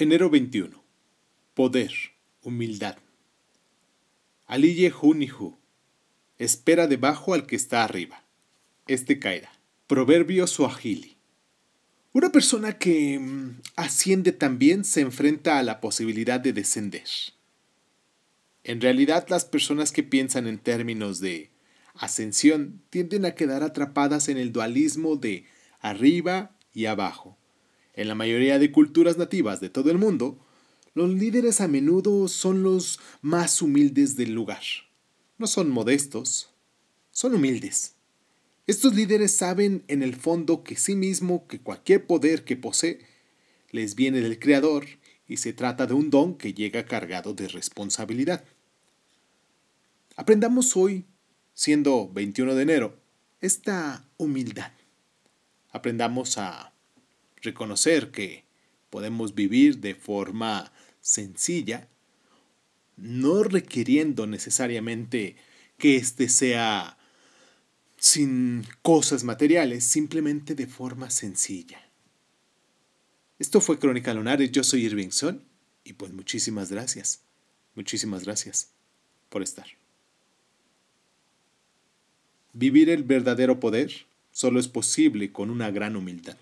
Enero 21. Poder, humildad. Aliye Junihu. Espera debajo al que está arriba. Este caerá. Proverbio Suajili. Una persona que mm, asciende también se enfrenta a la posibilidad de descender. En realidad, las personas que piensan en términos de ascensión tienden a quedar atrapadas en el dualismo de arriba y abajo. En la mayoría de culturas nativas de todo el mundo, los líderes a menudo son los más humildes del lugar. No son modestos, son humildes. Estos líderes saben en el fondo que sí mismo que cualquier poder que posee les viene del Creador y se trata de un don que llega cargado de responsabilidad. Aprendamos hoy, siendo 21 de enero, esta humildad. Aprendamos a reconocer que podemos vivir de forma sencilla, no requiriendo necesariamente que éste sea sin cosas materiales, simplemente de forma sencilla. Esto fue Crónica Lunares, yo soy Irving Son y pues muchísimas gracias, muchísimas gracias por estar. Vivir el verdadero poder solo es posible con una gran humildad.